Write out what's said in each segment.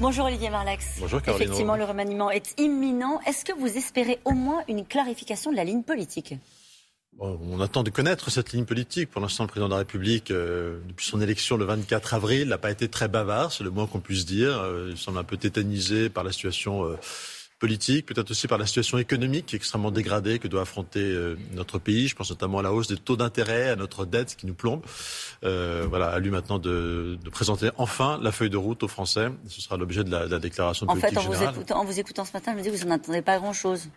Bonjour Olivier Marlax. Bonjour Caroline. Effectivement, le remaniement est imminent. Est-ce que vous espérez au moins une clarification de la ligne politique? On attend de connaître cette ligne politique. Pour l'instant, le président de la République, euh, depuis son élection le 24 avril, n'a pas été très bavard, c'est le moins qu'on puisse dire. Euh, il semble un peu tétanisé par la situation euh, politique, peut-être aussi par la situation économique extrêmement dégradée que doit affronter notre pays. Je pense notamment à la hausse des taux d'intérêt, à notre dette qui nous plombe. voilà, à lui maintenant de, présenter enfin la feuille de route aux Français. Ce sera l'objet de, la, déclaration de en politique fait, en générale. Vous écoutant, en vous écoutant ce matin, je me dis que vous n'en attendez pas grand-chose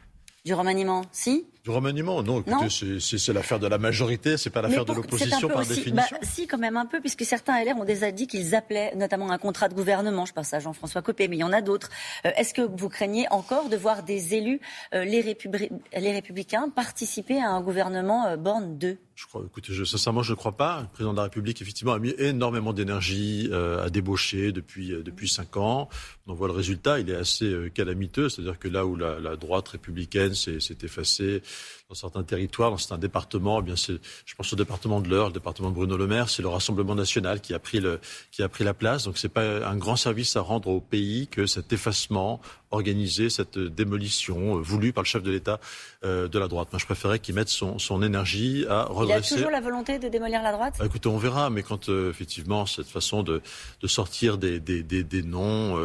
du remaniement, si? Du remaniement, non. Écoutez, c'est l'affaire de la majorité, c'est pas l'affaire de l'opposition par définition. Bah, si, quand même un peu, puisque certains LR ont déjà dit qu'ils appelaient notamment un contrat de gouvernement. Je pense à Jean-François Copé, mais il y en a d'autres. Euh, est-ce que vous craignez encore de voir des élus, euh, les, les, Républicains, participer à un gouvernement euh, Borne 2 je crois, écoutez, je, sincèrement, je ne crois pas. Le président de la République, effectivement, a mis énormément d'énergie à débaucher depuis depuis cinq ans. On voit le résultat, il est assez calamiteux. C'est-à-dire que là où la, la droite républicaine s'est effacée dans certains territoires, dans certains départements. Eh bien, je pense au département de l'Eure, le département de Bruno Le Maire, c'est le Rassemblement national qui a pris le, qui a pris la place. Donc, c'est pas un grand service à rendre au pays que cet effacement organisé, cette démolition euh, voulue par le chef de l'État euh, de la droite. Moi, je préférais qu'il mette son, son, énergie à redresser. Il y a toujours la volonté de démolir la droite? Bah, Écoutez, on verra, mais quand euh, effectivement cette façon de, de sortir des, des, des, des noms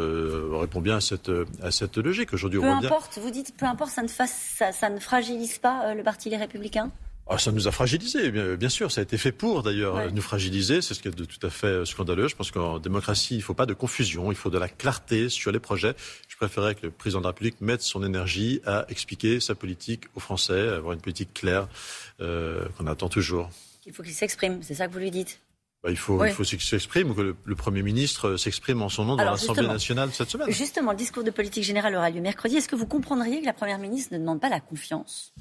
répond bien à cette, à cette logique. Aujourd'hui, peu importe, vous dites peu importe, ça ne, fasse, ça, ça ne fragilise pas le Parti Les Républicains? Ah, ça nous a fragilisés, bien, sûr. Ça a été fait pour, d'ailleurs, nous fragiliser. C'est ce qui est de tout à fait scandaleux. Je pense qu'en démocratie, il ne faut pas de confusion. Il faut de la clarté sur les projets. Je préférerais que le président de la République mette son énergie à expliquer sa politique aux Français, avoir une politique claire euh, qu'on attend toujours. Il faut qu'il s'exprime. C'est ça que vous lui dites? Bah, il faut, il faut qu'il s'exprime, que le, Premier ministre s'exprime en son nom dans l'Assemblée nationale cette semaine. Justement, le discours de politique générale aura lieu mercredi. Est-ce que vous comprendriez que la Première ministre ne demande pas la confiance?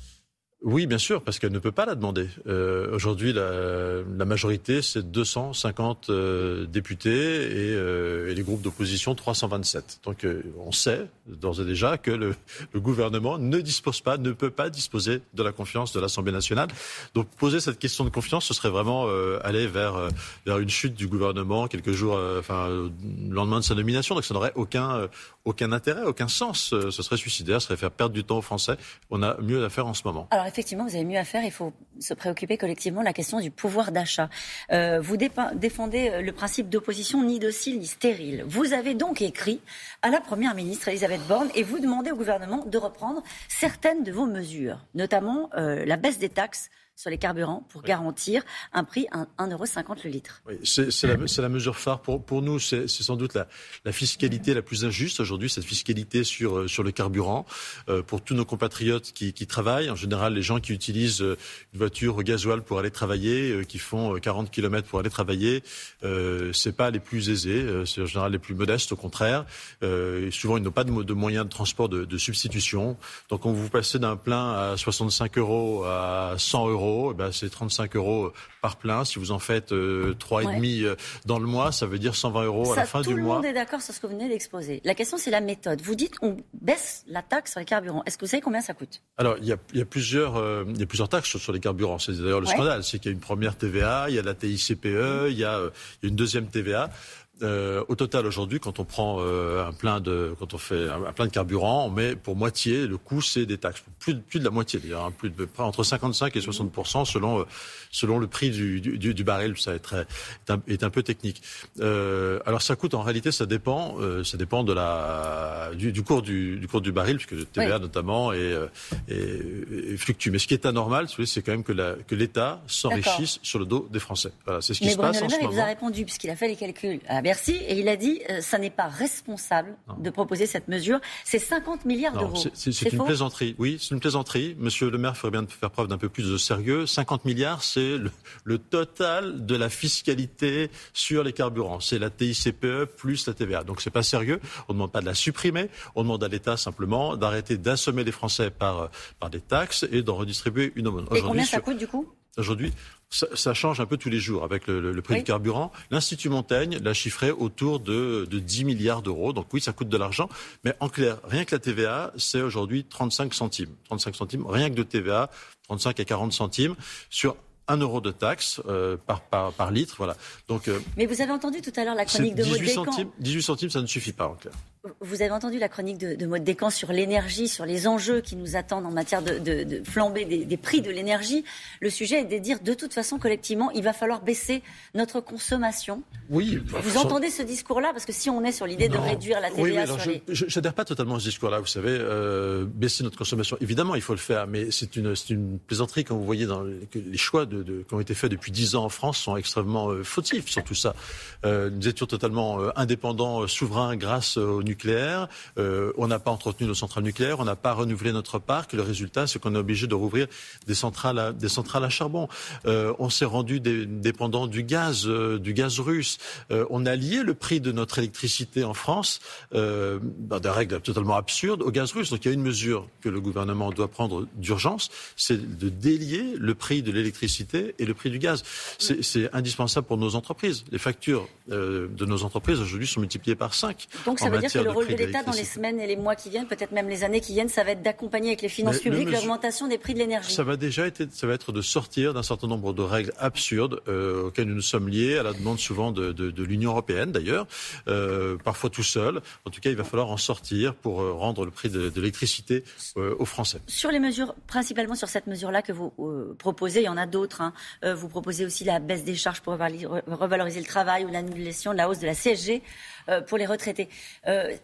Oui, bien sûr, parce qu'elle ne peut pas la demander. Euh, Aujourd'hui, la, la, majorité, c'est 250 euh, députés et, euh, et, les groupes d'opposition 327. Donc, euh, on sait d'ores et déjà que le, le, gouvernement ne dispose pas, ne peut pas disposer de la confiance de l'Assemblée nationale. Donc, poser cette question de confiance, ce serait vraiment euh, aller vers, vers une chute du gouvernement quelques jours, enfin, le lendemain de sa nomination. Donc, ça n'aurait aucun, aucun intérêt, aucun sens. Ce serait suicidaire, ce serait faire perdre du temps aux Français. On a mieux à faire en ce moment. Effectivement, vous avez mieux à faire. Il faut se préoccuper collectivement de la question du pouvoir d'achat. Euh, vous défendez euh, le principe d'opposition ni docile ni stérile. Vous avez donc écrit à la Première ministre Elisabeth Borne et vous demandez au gouvernement de reprendre certaines de vos mesures, notamment euh, la baisse des taxes sur les carburants pour garantir un prix à 1,50€ le litre. Oui, c'est la, la, mesure phare. Pour, pour nous, c'est sans doute la, la, fiscalité la plus injuste aujourd'hui, cette fiscalité sur, euh, sur le carburant. Euh, pour tous nos compatriotes qui, qui, travaillent, en général, les gens qui utilisent euh, une voiture au gasoil pour aller travailler, euh, qui font 40 km pour aller travailler, euh, c'est pas les plus aisés, c'est en général les plus modestes, au contraire. souvent, ils n'ont pas de, de, moyens de transport de, de substitution. Donc, on vous passez d'un plein à 65 euros à 100 euros eh ben, c'est 35 euros par plein. Si vous en faites euh, trois et demi euh, dans le mois, ça veut dire 120 euros à la fin du mois. Tout le monde est d'accord sur ce que vous venez d'exposer. La question, c'est la méthode. Vous dites on baisse la taxe sur les carburants. Est-ce que vous savez combien ça coûte? Alors, il y a, il y a plusieurs, euh, il y a plusieurs taxes sur, les carburants. C'est d'ailleurs le scandale. C'est qu'il y a une première TVA, il y a la TICPE, il y a, il y a une deuxième TVA. Euh, au total, aujourd'hui, quand on prend euh, un plein de, quand on fait un, plein de carburant, on met pour moitié le coût, c'est des taxes, plus, plus de la moitié d'ailleurs, hein, plus de entre 55 et 60 selon euh, selon le prix du, du, du baril. Ça est, très, est, un, est un peu technique. Euh, alors ça coûte en réalité, ça dépend, ça dépend de la du, du, cours du, du cours du baril, puisque le TVA notamment est, est, fluctue. Mais ce qui est anormal, c'est quand même que la, que l'État s'enrichisse sur le dos des Français. Voilà, c'est ce qui Mais se passe en ce moment. Il vous a répondu puisqu'il a fait les calculs. Merci. Et il a dit euh, ça n'est pas responsable de proposer cette mesure. C'est 50 milliards d'euros. C'est une plaisanterie. Oui, c'est une plaisanterie. Monsieur le maire ferait bien de faire preuve d'un peu plus de sérieux. 50 milliards, c'est le, total de la fiscalité sur les carburants. C'est la TICPE plus la TVA. Donc c'est pas sérieux. On ne demande pas de la supprimer. On demande à l'État simplement d'arrêter d'assommer les Français par, par des taxes et d'en redistribuer une aumône. Et combien ça coûte du coup? Aujourd'hui, ça, change un peu tous les jours avec le, prix du carburant. L'Institut Montaigne l'a chiffré autour de, de 10 milliards d'euros. Donc oui, ça coûte de l'argent. Mais en clair, rien que la TVA, c'est aujourd'hui 35 centimes. 35 centimes, rien que de TVA, 35 à 40 centimes sur 1 euro de taxe euh, par, par, par, litre. Voilà. Donc, euh, Mais vous avez entendu tout à l'heure la chronique de Maud centimes, 18 centimes, ça ne suffit pas en clair. Vous avez entendu la chronique de, de Maud Descamps sur l'énergie, sur les enjeux qui nous attendent en matière de, de, de flamber des, des, prix de l'énergie. Le sujet est de dire de toute façon collectivement, il va falloir baisser notre consommation. Oui. Vous entendez ce discours-là? Parce que si on est sur l'idée de réduire la TVA oui, alors sur les... Je n'adhère pas totalement à ce discours-là. Vous savez, euh, baisser notre consommation, évidemment, il faut le faire, mais c'est une, une plaisanterie quand vous voyez dans les, les choix qui ont été faits depuis dix ans en France sont extrêmement euh, fautifs sur tout ça. Euh, nous étions totalement euh, indépendants, souverains grâce au nucléaire. Euh, on n'a pas entretenu nos centrales nucléaires, on n'a pas renouvelé notre parc. Le résultat, c'est qu'on est obligé de rouvrir des centrales à, des centrales à charbon. on s'est rendu dépendant du gaz, du gaz russe. on a lié le prix de notre électricité en France dans des règles totalement absurdes au gaz russe. Donc il y a une mesure que le gouvernement doit prendre d'urgence, c'est de délier le prix de l'électricité et le prix du gaz. C'est indispensable pour nos entreprises. Les factures euh, de nos entreprises aujourd'hui sont multipliées par 5. Donc ça veut dire que le rôle de l'État dans les semaines et les mois qui viennent, peut-être même les années qui viennent, ça va être d'accompagner avec les finances publiques l'augmentation des prix de l'énergie. Ça va déjà être, ça va être de sortir d'un certain nombre de règles absurdes euh, auxquelles nous nous sommes liés, à la demande souvent de, de, de l'Union européenne d'ailleurs, euh, parfois tout seul. En tout cas, il va falloir en sortir pour euh, rendre le prix de, de l'électricité euh, aux Français. Sur les mesures, principalement sur cette mesure-là que vous proposez, il y en a d'autres. Hein. vous proposez aussi la baisse des charges pour revaloriser le travail ou l'annulation de la hausse de la CSG pour les retraités. Euh,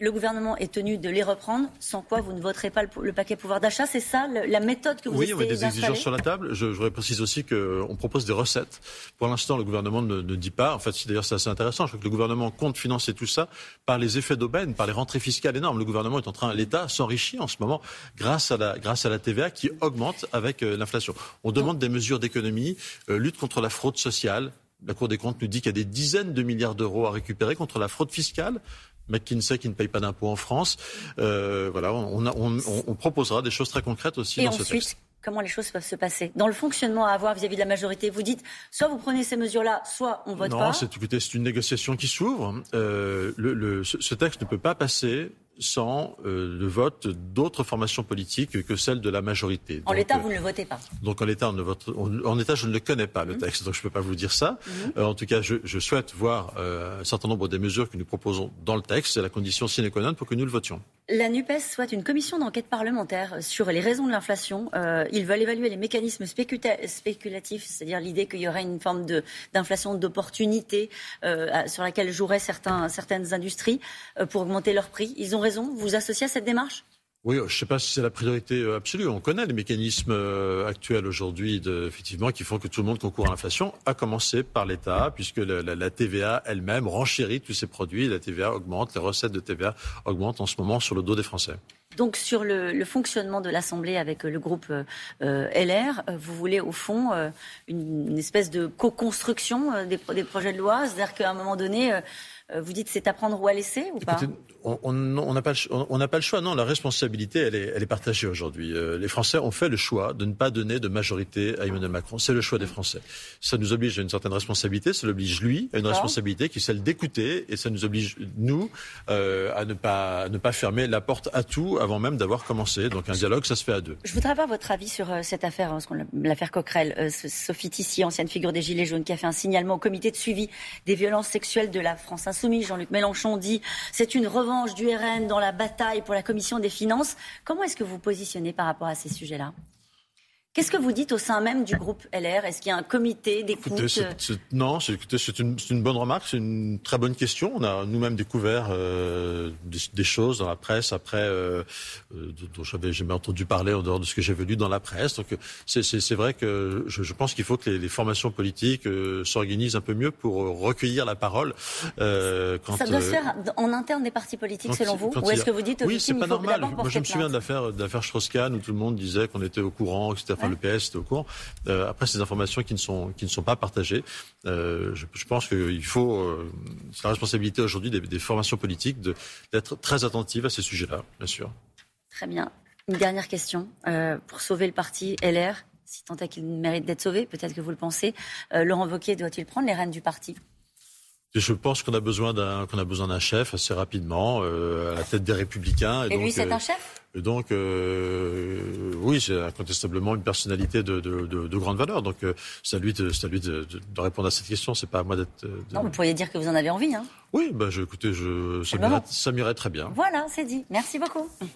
le gouvernement est tenu de les reprendre, sans quoi vous ne voterez pas le, paquet pouvoir d'achat. C'est ça la méthode que vous Oui, on a des exigences sur la table. Je, je précise aussi qu'on propose des recettes. Pour l'instant, le gouvernement ne, ne, dit pas. En fait, d'ailleurs, c'est assez intéressant. Je crois que le gouvernement compte financer tout ça par les effets d'aubaine, par les rentrées fiscales énormes. Le gouvernement est en train, l'État s'enrichit en ce moment grâce à la, grâce à la TVA qui augmente avec euh, l'inflation. On demande des mesures d'économie, euh, lutte contre la fraude sociale, la Cour des comptes nous dit qu'il y a des dizaines de milliards d'euros à récupérer contre la fraude fiscale. McKinsey qui ne paye pas d'impôts en France. Euh, voilà, on, on, on, proposera des choses très concrètes aussi Et dans ensuite, ce texte. Comment les choses peuvent se passer? Dans le fonctionnement à avoir vis-à-vis de la majorité, vous dites soit vous prenez ces mesures-là, soit on vote non, pas. Non, c'est une négociation qui s'ouvre. Euh, le, le, ce texte ne peut pas passer sans euh, le vote d'autres formations politiques que celles de la majorité. En l'état, vous ne le votez pas. Donc en l'état, en état, je ne le connais pas le mhm. texte, donc je ne peux pas vous dire ça. Mhm. euh, en tout cas, je, je souhaite voir euh, un certain nombre des mesures que nous proposons dans le texte. C'est la condition sine qua non pour que nous le votions. La NUPES souhaite une commission d'enquête parlementaire sur les raisons de l'inflation. Euh, ils veulent évaluer les mécanismes spéculatifs, c'est-à-dire l'idée qu'il y aurait une forme d'inflation d'opportunité euh, sur laquelle joueraient certaines industries euh, pour augmenter leurs prix. Ils ont raison. Vous associez à cette démarche? Oui, je ne sais pas si c'est la priorité euh, absolue. On connaît les mécanismes euh, actuels aujourd'hui, effectivement, qui font que tout le monde concourt à l'inflation, à commencer par l'État, puisque la, TVA elle-même renchérit tous ces produits. La TVA augmente, les recettes de TVA augmentent en ce moment sur le dos des Français. Donc sur le, fonctionnement de l'Assemblée avec le groupe euh, LR, vous voulez au fond euh, une, espèce de co-construction des, projets de loi, c'est-à-dire qu'à un moment donné, vous dites c'est à prendre ou à laisser ou pas on n'a pas, on, pas, le choix. Non, la responsabilité, elle est, elle est partagée aujourd'hui. Euh, les Français ont fait le choix de ne pas donner de majorité à Emmanuel Macron. C'est le choix des Français. Ça nous oblige à une certaine responsabilité. Ça l'oblige lui à une responsabilité qui est celle d'écouter, et ça nous oblige nous euh, à ne pas à ne pas fermer la porte à tout avant même d'avoir commencé. Donc un dialogue, ça se fait à deux. Je voudrais avoir votre avis sur euh, cette affaire, hein, l'affaire Coquerel. Euh, Sophie Tissier, ancienne figure des Gilets jaunes, qui a fait un signalement au comité de suivi des violences sexuelles de la France insoumise. Jean-Luc Mélenchon dit c'est une revanche du RN dans la bataille pour la commission des finances. Comment est-ce que vous positionnez par rapport à ces sujets-là? Qu'est-ce que vous dites au sein même du groupe LR Est-ce qu'il y a un comité d'écoute Non, c'est une, une, bonne remarque, c'est une très bonne question. On a nous-mêmes découvert euh, des, des, choses dans la presse après, euh, euh dont j'avais jamais entendu parler en dehors de ce que j'avais lu dans la presse. Donc c'est vrai que je, je pense qu'il faut que les, les formations politiques euh, s'organisent un peu mieux pour recueillir la parole. Euh, quand, Ça doit se faire en interne des partis politiques, selon vous? Ou est-ce que vous dites Oui, c'est pas normal. Moi, je me souviens de l'affaire Strauss-Kahn où tout le monde disait qu'on était au courant, etc le PS est au courant. Euh, après, ces informations qui ne sont, qui ne sont pas partagées, euh, je, je, pense qu'il faut, euh, c'est la responsabilité aujourd'hui des, des, formations politiques d'être très attentives à ces sujets-là, bien sûr. Très bien. Une dernière question. Pour sauver le parti LR, si tant est qu'il mérite d'être sauvé, peut-être que vous le pensez, Laurent Wauquiez doit-il prendre les rênes du parti? Je pense qu'on a besoin d'un qu'on a besoin d'un chef assez rapidement euh, à la tête des Républicains. Et, et lui, c'est un chef? Et donc, euh, oui, c'est incontestablement une personnalité de, de, de, de grande valeur. Donc, euh, c'est à lui, de, à lui de, de, répondre à cette question. C'est pas à moi d'être. Non, vous pourriez dire que vous en avez envie. Hein oui, bah, je, écoutez, je, ça m'irait très bien. Voilà, c'est dit. Merci beaucoup.